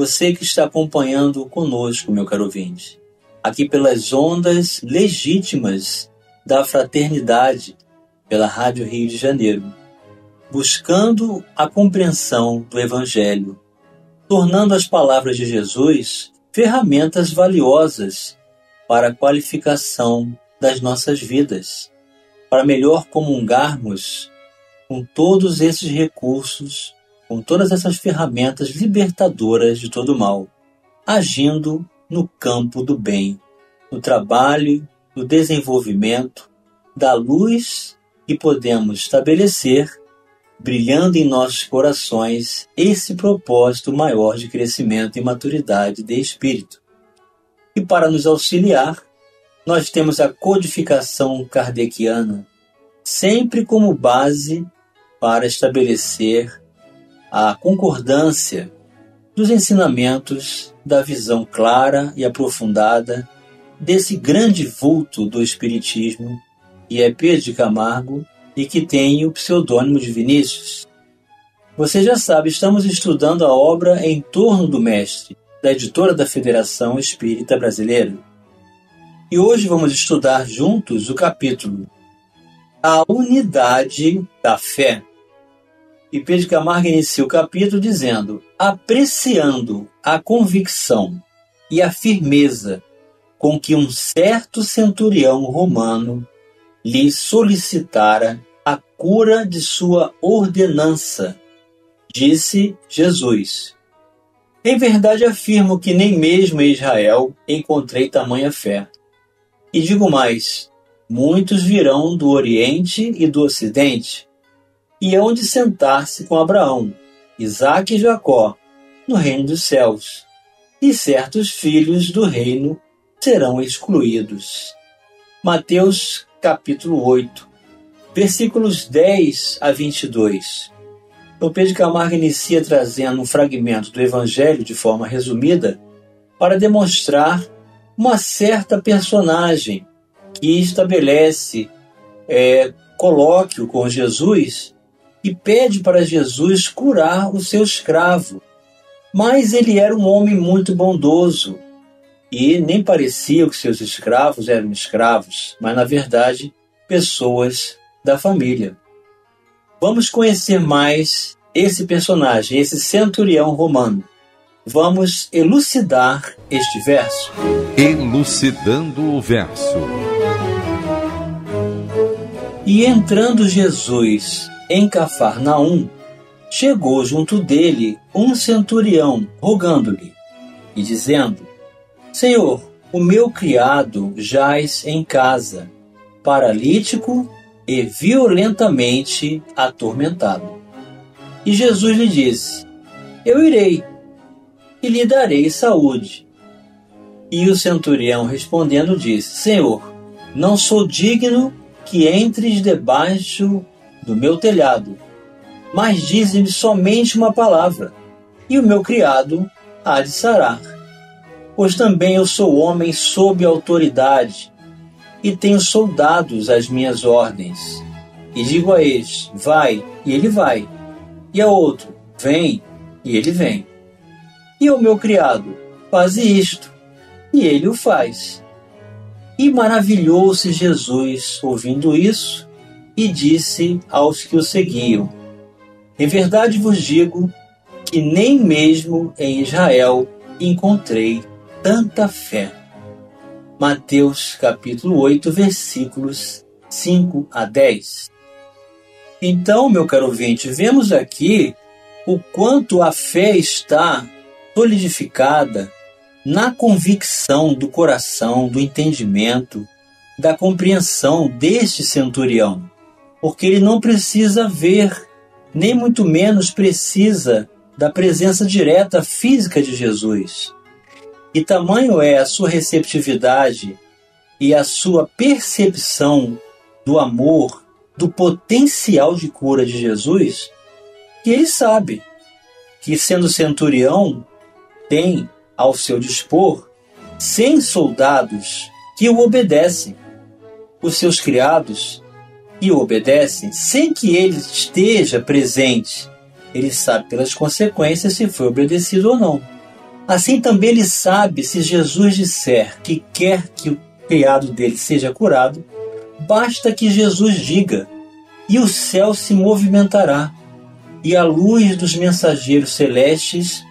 Você que está acompanhando conosco, meu caro ouvinte, aqui pelas ondas legítimas da fraternidade, pela Rádio Rio de Janeiro, buscando a compreensão do Evangelho, tornando as palavras de Jesus ferramentas valiosas para a qualificação das nossas vidas, para melhor comungarmos com todos esses recursos, com todas essas ferramentas libertadoras de todo mal, agindo no campo do bem, no trabalho, no desenvolvimento, da luz que podemos estabelecer, brilhando em nossos corações esse propósito maior de crescimento e maturidade de espírito. E para nos auxiliar, nós temos a codificação kardeciana, sempre como base para estabelecer a concordância dos ensinamentos da visão clara e aprofundada desse grande vulto do Espiritismo, que é Pedro de Camargo e que tem o pseudônimo de Vinícius. Você já sabe, estamos estudando a obra em torno do Mestre, da editora da Federação Espírita Brasileira. E hoje vamos estudar juntos o capítulo A Unidade da Fé. E Pedro Camargo inicia o capítulo dizendo: apreciando a convicção e a firmeza com que um certo centurião romano lhe solicitara a cura de sua ordenança, disse Jesus em verdade afirmo que nem mesmo em Israel encontrei tamanha fé. E digo mais: muitos virão do Oriente e do Ocidente, e hão de sentar-se com Abraão, Isaque e Jacó, no reino dos céus, e certos filhos do reino serão excluídos. Mateus capítulo 8, versículos 10 a 22. O Pedro Camargo inicia trazendo um fragmento do Evangelho de forma resumida para demonstrar uma certa personagem que estabelece é, colóquio com Jesus e pede para Jesus curar o seu escravo. Mas ele era um homem muito bondoso e nem parecia que seus escravos eram escravos, mas na verdade pessoas da família. Vamos conhecer mais esse personagem, esse centurião romano. Vamos elucidar este verso. Elucidando o verso. E entrando Jesus em Cafarnaum, chegou junto dele um centurião, rogando-lhe e dizendo: Senhor, o meu criado jaz em casa, paralítico e violentamente atormentado. E Jesus lhe disse: Eu irei e lhe darei saúde. E o centurião respondendo disse: Senhor, não sou digno que entres debaixo do meu telhado, mas dize-me somente uma palavra, e o meu criado há de sarar. Pois também eu sou homem sob autoridade, e tenho soldados às minhas ordens. E digo a este: vai, e ele vai. E a outro: vem, e ele vem. E ao meu criado: faze isto, e ele o faz. E maravilhou-se Jesus ouvindo isso, e disse aos que o seguiam: Em verdade vos digo que nem mesmo em Israel encontrei tanta fé. Mateus capítulo 8, versículos 5 a 10. Então, meu caro ouvinte, vemos aqui o quanto a fé está solidificada na convicção do coração, do entendimento, da compreensão deste centurião, porque ele não precisa ver, nem muito menos precisa da presença direta física de Jesus. E tamanho é a sua receptividade e a sua percepção do amor, do potencial de cura de Jesus, que ele sabe que, sendo centurião, tem ao seu dispor cem soldados que o obedecem, os seus criados e obedecem sem que ele esteja presente. Ele sabe pelas consequências se foi obedecido ou não. Assim também ele sabe se Jesus disser que quer que o criado dele seja curado, basta que Jesus diga, e o céu se movimentará, e a luz dos mensageiros celestes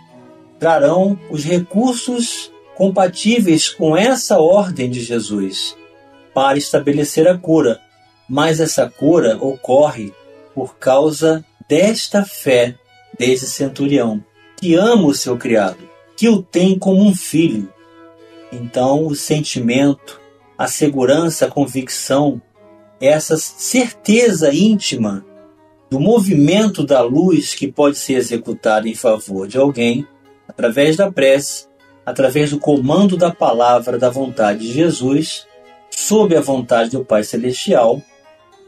trarão os recursos compatíveis com essa ordem de Jesus para estabelecer a cura. Mas essa cura ocorre por causa desta fé desse centurião, que ama o seu criado, que o tem como um filho. Então, o sentimento, a segurança, a convicção, essa certeza íntima do movimento da luz que pode ser executado em favor de alguém, através da prece, através do comando da palavra da vontade de Jesus, sob a vontade do Pai Celestial,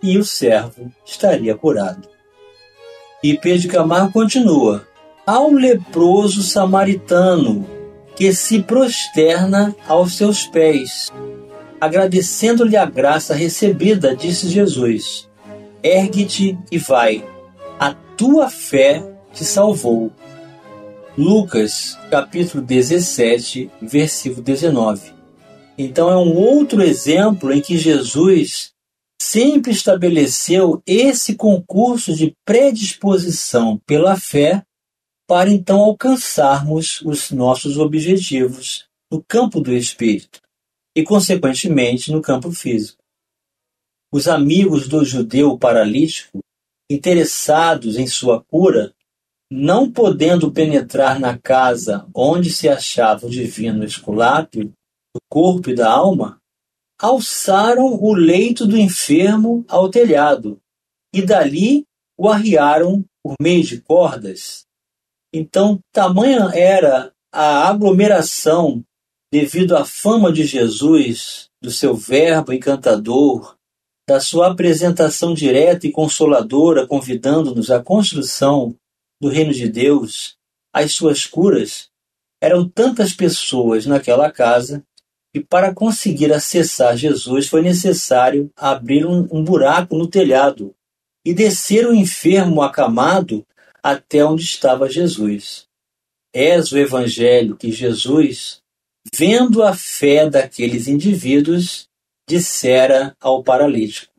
e o servo estaria curado. E Pedro Camargo continua: Ao leproso samaritano que se prosterna aos seus pés, agradecendo-lhe a graça recebida, disse Jesus: Ergue-te e vai, a tua fé te salvou. Lucas, capítulo 17, versículo 19. Então é um outro exemplo em que Jesus sempre estabeleceu esse concurso de predisposição pela fé para então alcançarmos os nossos objetivos no campo do espírito e, consequentemente, no campo físico. Os amigos do judeu paralítico, interessados em sua cura, não podendo penetrar na casa onde se achava o divino esculápio, do corpo e da alma, alçaram o leito do enfermo ao telhado e dali o arriaram por meio de cordas. Então, tamanha era a aglomeração devido à fama de Jesus, do seu verbo encantador, da sua apresentação direta e consoladora, convidando-nos à construção do reino de Deus, as suas curas, eram tantas pessoas naquela casa que para conseguir acessar Jesus foi necessário abrir um, um buraco no telhado e descer o enfermo acamado até onde estava Jesus. És o evangelho que Jesus, vendo a fé daqueles indivíduos, dissera ao paralítico: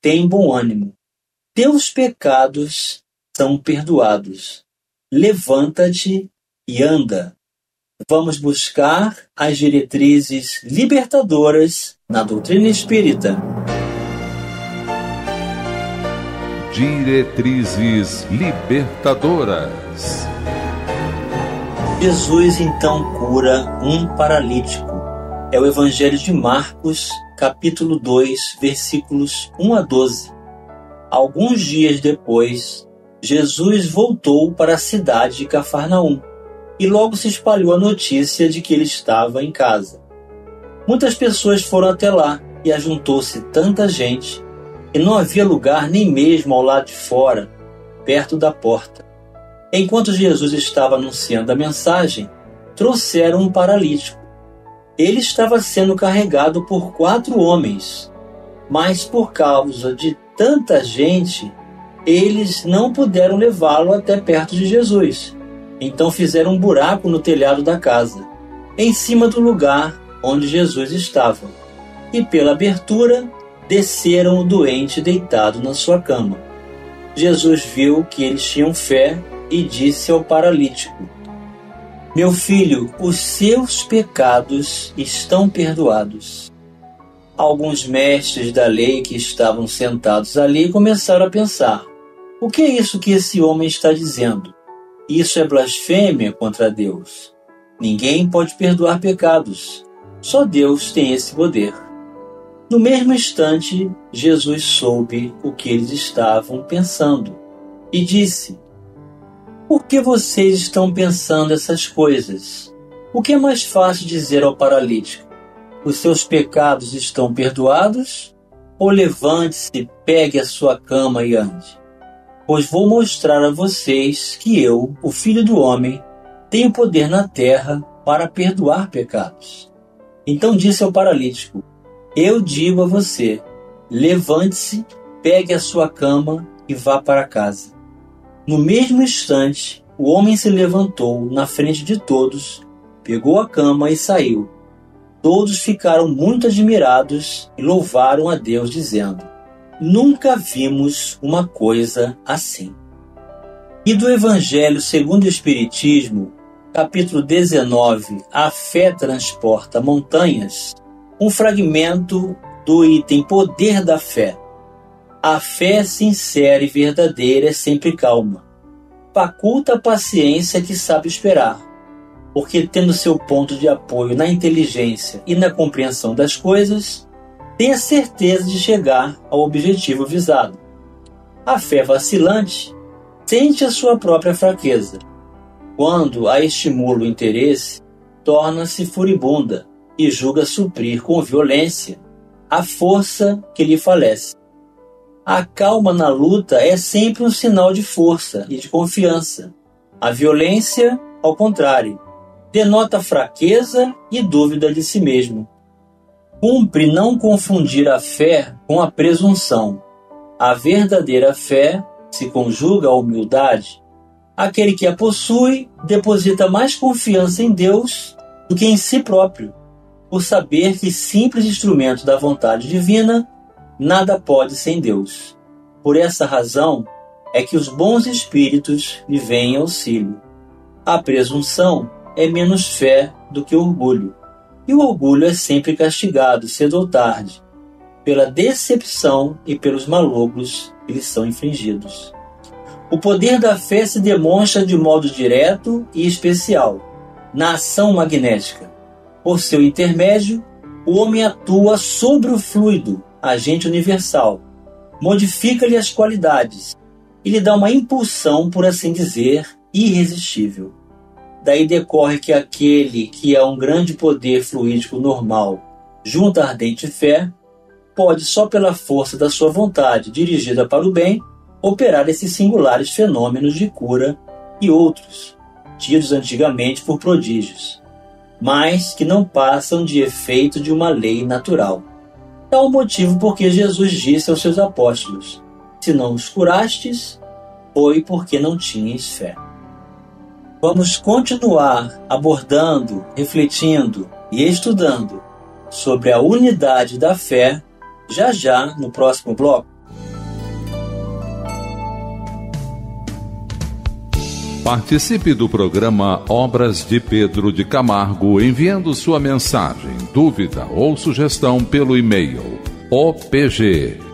Tem bom ânimo, teus pecados são perdoados. Levanta-te e anda. Vamos buscar as diretrizes libertadoras na doutrina espírita. Diretrizes libertadoras. Jesus então cura um paralítico. É o Evangelho de Marcos, capítulo 2, versículos 1 a 12. Alguns dias depois, Jesus voltou para a cidade de Cafarnaum e logo se espalhou a notícia de que ele estava em casa. Muitas pessoas foram até lá e ajuntou-se tanta gente que não havia lugar nem mesmo ao lado de fora, perto da porta. Enquanto Jesus estava anunciando a mensagem, trouxeram um paralítico. Ele estava sendo carregado por quatro homens, mas por causa de tanta gente, eles não puderam levá-lo até perto de Jesus. Então fizeram um buraco no telhado da casa, em cima do lugar onde Jesus estava. E pela abertura desceram o doente deitado na sua cama. Jesus viu que eles tinham fé e disse ao paralítico: Meu filho, os seus pecados estão perdoados. Alguns mestres da lei que estavam sentados ali começaram a pensar: o que é isso que esse homem está dizendo? Isso é blasfêmia contra Deus. Ninguém pode perdoar pecados. Só Deus tem esse poder. No mesmo instante, Jesus soube o que eles estavam pensando e disse: Por que vocês estão pensando essas coisas? O que é mais fácil dizer ao paralítico? Os seus pecados estão perdoados? Ou levante-se, pegue a sua cama e ande? Pois vou mostrar a vocês que eu, o Filho do Homem, tenho poder na terra para perdoar pecados. Então disse ao paralítico: Eu digo a você, levante-se, pegue a sua cama e vá para casa. No mesmo instante, o homem se levantou na frente de todos, pegou a cama e saiu. Todos ficaram muito admirados e louvaram a Deus, dizendo: Nunca vimos uma coisa assim. E do Evangelho segundo o Espiritismo, capítulo 19, A fé transporta montanhas, um fragmento do item Poder da Fé. A fé sincera e verdadeira é sempre calma. Faculta a paciência que sabe esperar, porque tendo seu ponto de apoio na inteligência e na compreensão das coisas, tem a certeza de chegar ao objetivo visado. A fé vacilante sente a sua própria fraqueza. Quando a estimula o interesse, torna-se furibunda e julga suprir com violência a força que lhe falece. A calma na luta é sempre um sinal de força e de confiança. A violência, ao contrário, denota fraqueza e dúvida de si mesmo. Cumpre não confundir a fé com a presunção. A verdadeira fé se conjuga à humildade. Aquele que a possui deposita mais confiança em Deus do que em si próprio, por saber que simples instrumento da vontade divina nada pode sem Deus. Por essa razão é que os bons espíritos lhe vêm auxílio. A presunção é menos fé do que orgulho, e o orgulho é sempre castigado, cedo ou tarde, pela decepção e pelos malogros que lhe são infligidos. O poder da fé se demonstra de modo direto e especial na ação magnética. Por seu intermédio, o homem atua sobre o fluido agente universal, modifica-lhe as qualidades e lhe dá uma impulsão, por assim dizer, irresistível. Daí decorre que aquele que é um grande poder fluídico normal, junto à ardente fé, pode, só pela força da sua vontade dirigida para o bem, operar esses singulares fenômenos de cura e outros, tidos antigamente por prodígios, mas que não passam de efeito de uma lei natural. Tal o motivo porque Jesus disse aos seus apóstolos: Se não os curastes, foi porque não tinhas fé. Vamos continuar abordando, refletindo e estudando sobre a unidade da fé já já no próximo bloco. Participe do programa Obras de Pedro de Camargo enviando sua mensagem, dúvida ou sugestão pelo e-mail opg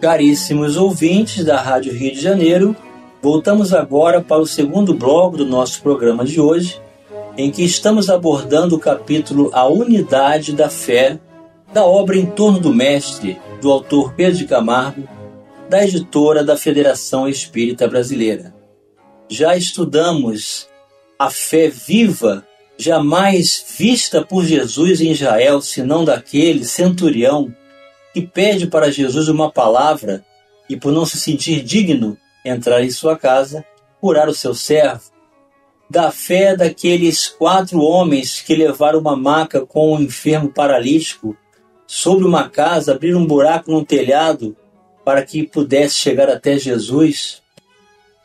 Caríssimos ouvintes da Rádio Rio de Janeiro, voltamos agora para o segundo bloco do nosso programa de hoje, em que estamos abordando o capítulo A Unidade da Fé, da obra Em Torno do Mestre, do autor Pedro de Camargo, da editora da Federação Espírita Brasileira. Já estudamos a fé viva, jamais vista por Jesus em Israel, senão daquele centurião pede para Jesus uma palavra e, por não se sentir digno, entrar em sua casa, curar o seu servo. Da fé daqueles quatro homens que levaram uma maca com um enfermo paralítico sobre uma casa, abrir um buraco no telhado para que pudesse chegar até Jesus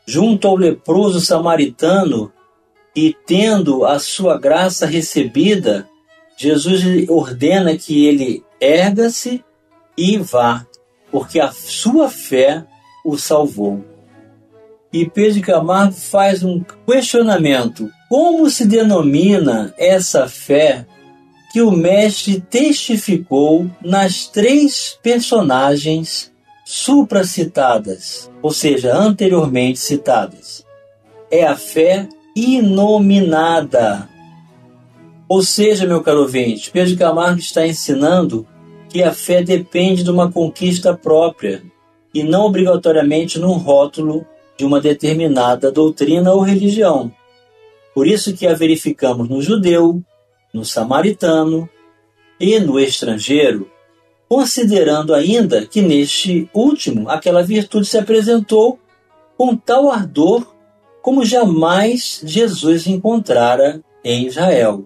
junto ao leproso samaritano e tendo a sua graça recebida, Jesus ordena que ele erga-se e vá, porque a sua fé o salvou. E Pedro Camargo faz um questionamento: como se denomina essa fé que o mestre testificou nas três personagens supracitadas, ou seja, anteriormente citadas? É a fé inominada. Ou seja, meu caro ouvinte, Pedro Camargo está ensinando que a fé depende de uma conquista própria e não obrigatoriamente num rótulo de uma determinada doutrina ou religião. Por isso que a verificamos no judeu, no samaritano e no estrangeiro, considerando ainda que neste último aquela virtude se apresentou com tal ardor como jamais Jesus encontrara em Israel.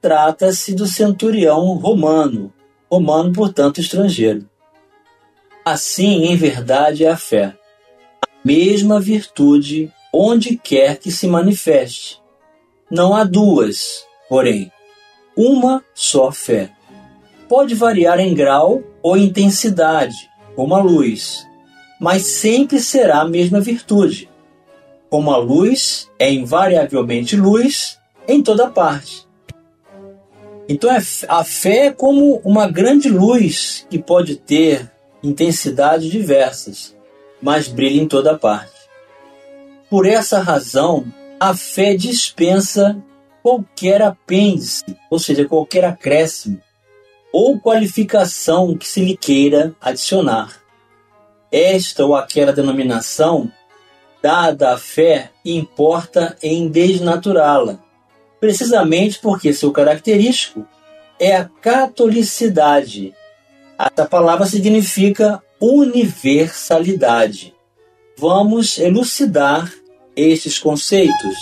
Trata-se do centurião romano, romano, portanto, estrangeiro. Assim, em verdade, é a fé, a mesma virtude onde quer que se manifeste. Não há duas, porém, uma só fé. Pode variar em grau ou intensidade, como a luz, mas sempre será a mesma virtude. Como a luz é invariavelmente luz em toda parte. Então é a fé é como uma grande luz que pode ter intensidades diversas, mas brilha em toda parte. Por essa razão, a fé dispensa qualquer apêndice, ou seja, qualquer acréscimo ou qualificação que se lhe queira adicionar. Esta ou aquela denominação dada à fé importa em desnaturá-la, precisamente porque seu característico é a catolicidade. Essa palavra significa universalidade. Vamos elucidar estes conceitos.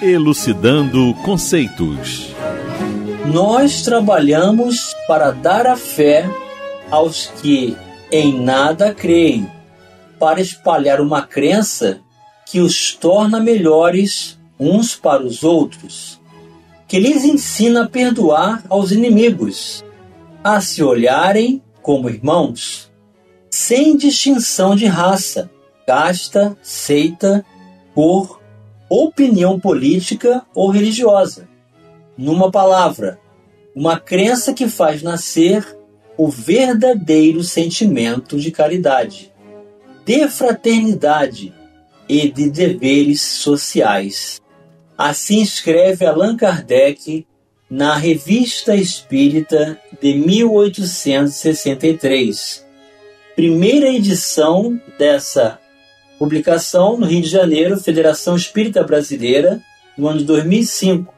Elucidando conceitos. Nós trabalhamos para dar a fé aos que em nada creem, para espalhar uma crença que os torna melhores uns para os outros, que lhes ensina a perdoar aos inimigos, a se olharem como irmãos, sem distinção de raça, casta, seita, cor, opinião política ou religiosa. Numa palavra, uma crença que faz nascer o verdadeiro sentimento de caridade, de fraternidade e de deveres sociais. Assim escreve Allan Kardec na Revista Espírita de 1863. Primeira edição dessa publicação no Rio de Janeiro, Federação Espírita Brasileira, no ano de 2005.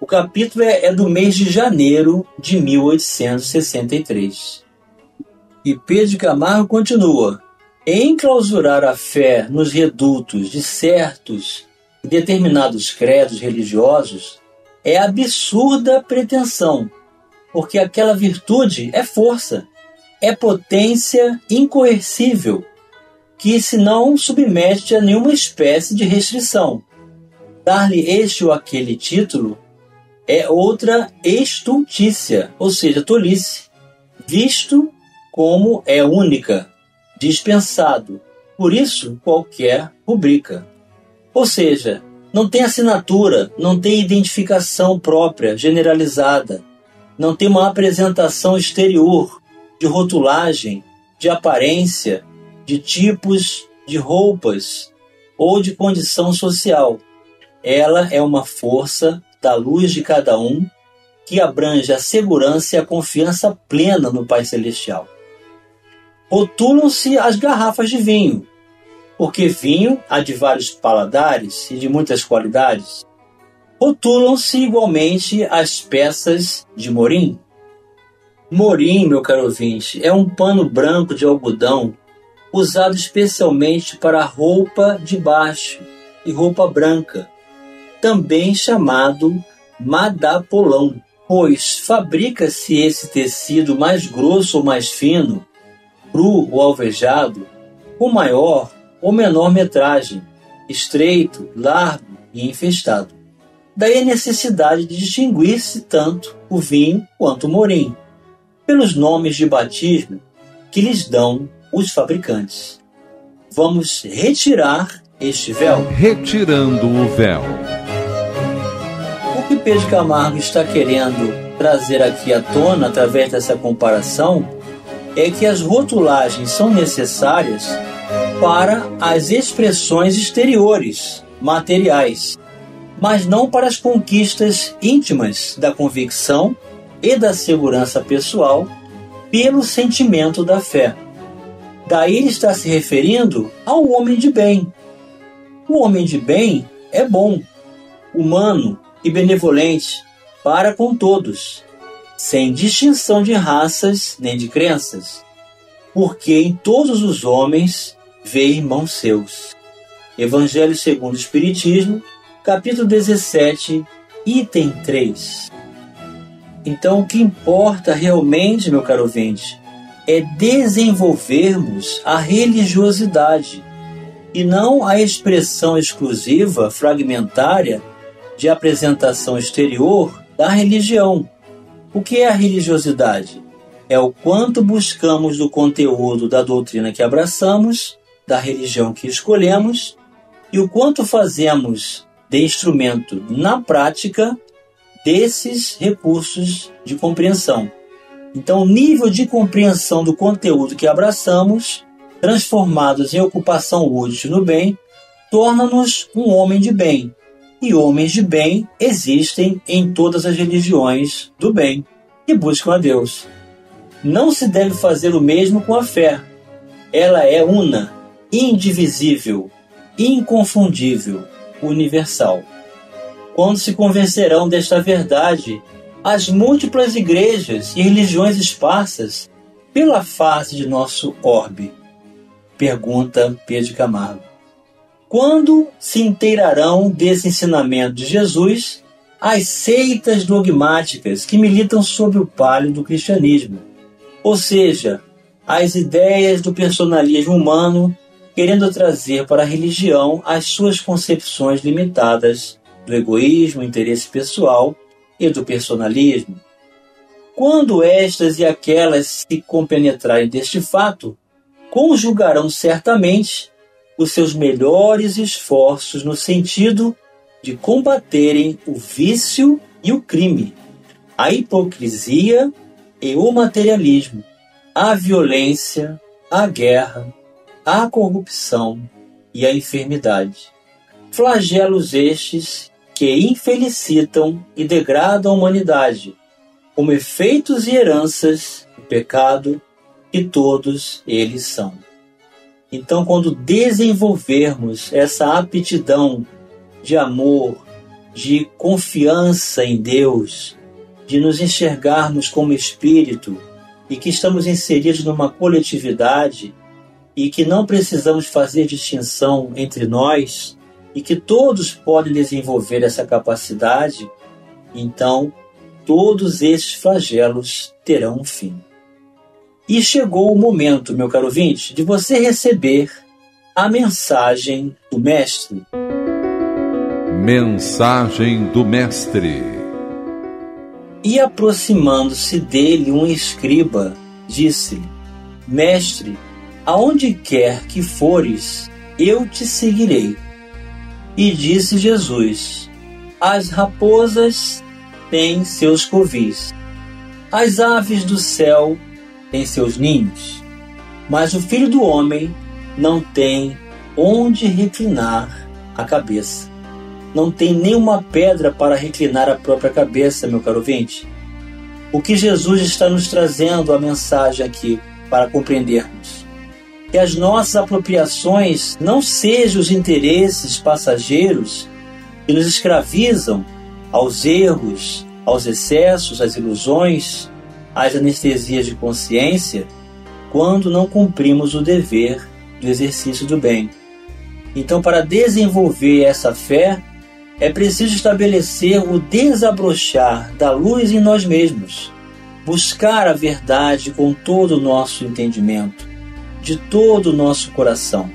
O capítulo é, é do mês de janeiro de 1863. E Pedro Camargo continua: enclausurar a fé nos redutos de certos determinados credos religiosos é absurda pretensão, porque aquela virtude é força, é potência incoercível, que se não submete a nenhuma espécie de restrição. Dar-lhe este ou aquele título é outra estultícia, ou seja, tolice, visto como é única, dispensado. Por isso, qualquer rubrica. Ou seja, não tem assinatura, não tem identificação própria, generalizada, não tem uma apresentação exterior de rotulagem, de aparência, de tipos de roupas ou de condição social. Ela é uma força da luz de cada um que abrange a segurança e a confiança plena no Pai Celestial. Rotulam-se as garrafas de vinho, porque vinho há de vários paladares e de muitas qualidades. Rotulam-se igualmente as peças de morim. Morim, meu caro ouvinte, é um pano branco de algodão usado especialmente para roupa de baixo e roupa branca, também chamado madapolão, pois fabrica-se esse tecido mais grosso ou mais fino, cru ou alvejado, com maior ou menor metragem, estreito, largo e infestado. Daí a necessidade de distinguir-se tanto o vinho quanto o morim, pelos nomes de batismo que lhes dão os fabricantes. vamos retirar este véu. Retirando o véu. O que Pedro Camargo está querendo trazer aqui à tona através dessa comparação é que as rotulagens são necessárias para as expressões exteriores, materiais, mas não para as conquistas íntimas da convicção e da segurança pessoal pelo sentimento da fé. Daí está se referindo ao homem de bem. O homem de bem é bom, humano e benevolente para com todos, sem distinção de raças nem de crenças, porque em todos os homens vê irmãos seus. Evangelho segundo o Espiritismo, capítulo 17, item 3. Então, o que importa realmente, meu caro ouvinte, é desenvolvermos a religiosidade e não a expressão exclusiva, fragmentária, de apresentação exterior da religião. O que é a religiosidade? É o quanto buscamos do conteúdo da doutrina que abraçamos, da religião que escolhemos, e o quanto fazemos de instrumento na prática desses recursos de compreensão. Então, o nível de compreensão do conteúdo que abraçamos, transformados em ocupação útil no bem, torna-nos um homem de bem. E homens de bem existem em todas as religiões do bem que buscam a Deus. Não se deve fazer o mesmo com a fé. Ela é una, indivisível, inconfundível, universal quando se convencerão desta verdade as múltiplas igrejas e religiões esparsas pela face de nosso orbe? Pergunta Pedro Camargo. Quando se inteirarão desse ensinamento de Jesus as seitas dogmáticas que militam sob o palio do cristianismo, ou seja, as ideias do personalismo humano querendo trazer para a religião as suas concepções limitadas do egoísmo, interesse pessoal e do personalismo. Quando estas e aquelas se compenetrarem deste fato, conjugarão certamente os seus melhores esforços no sentido de combaterem o vício e o crime, a hipocrisia e o materialismo, a violência, a guerra, a corrupção e a enfermidade. Flagelos estes que infelicitam e degradam a humanidade, como efeitos e heranças do pecado que todos eles são. Então, quando desenvolvermos essa aptidão de amor, de confiança em Deus, de nos enxergarmos como espírito e que estamos inseridos numa coletividade e que não precisamos fazer distinção entre nós, e que todos podem desenvolver essa capacidade, então todos esses flagelos terão um fim. E chegou o momento, meu caro ouvinte, de você receber a mensagem do Mestre. Mensagem do Mestre. E aproximando-se dele um escriba, disse-lhe: Mestre, aonde quer que fores, eu te seguirei. E disse Jesus: As raposas têm seus covis, as aves do céu têm seus ninhos, mas o filho do homem não tem onde reclinar a cabeça. Não tem nenhuma pedra para reclinar a própria cabeça, meu caro ouvinte. O que Jesus está nos trazendo a mensagem aqui para compreendermos? Que as nossas apropriações não sejam os interesses passageiros que nos escravizam aos erros, aos excessos, às ilusões, às anestesias de consciência, quando não cumprimos o dever do exercício do bem. Então, para desenvolver essa fé, é preciso estabelecer o desabrochar da luz em nós mesmos, buscar a verdade com todo o nosso entendimento de todo o nosso coração,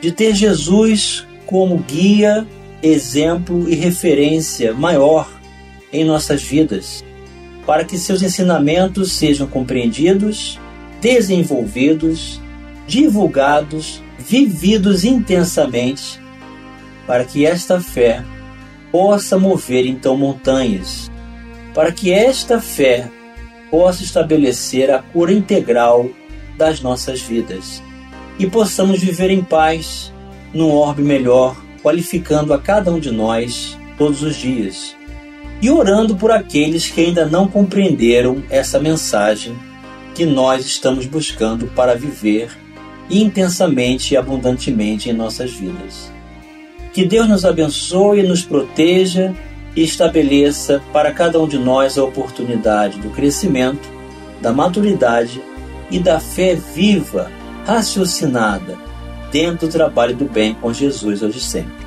de ter Jesus como guia, exemplo e referência maior em nossas vidas, para que seus ensinamentos sejam compreendidos, desenvolvidos, divulgados vividos intensamente, para que esta fé possa mover então montanhas, para que esta fé possa estabelecer a cura integral das nossas vidas e possamos viver em paz, num orbe melhor, qualificando a cada um de nós todos os dias e orando por aqueles que ainda não compreenderam essa mensagem que nós estamos buscando para viver intensamente e abundantemente em nossas vidas. Que Deus nos abençoe, nos proteja e estabeleça para cada um de nós a oportunidade do crescimento, da maturidade e da fé viva, raciocinada, dentro do trabalho do bem com Jesus hoje sempre.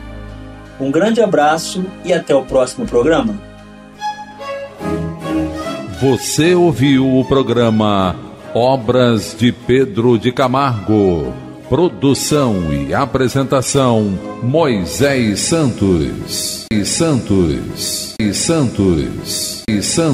Um grande abraço e até o próximo programa. Você ouviu o programa Obras de Pedro de Camargo. Produção e apresentação Moisés Santos. E Santos. E Santos. E Santos.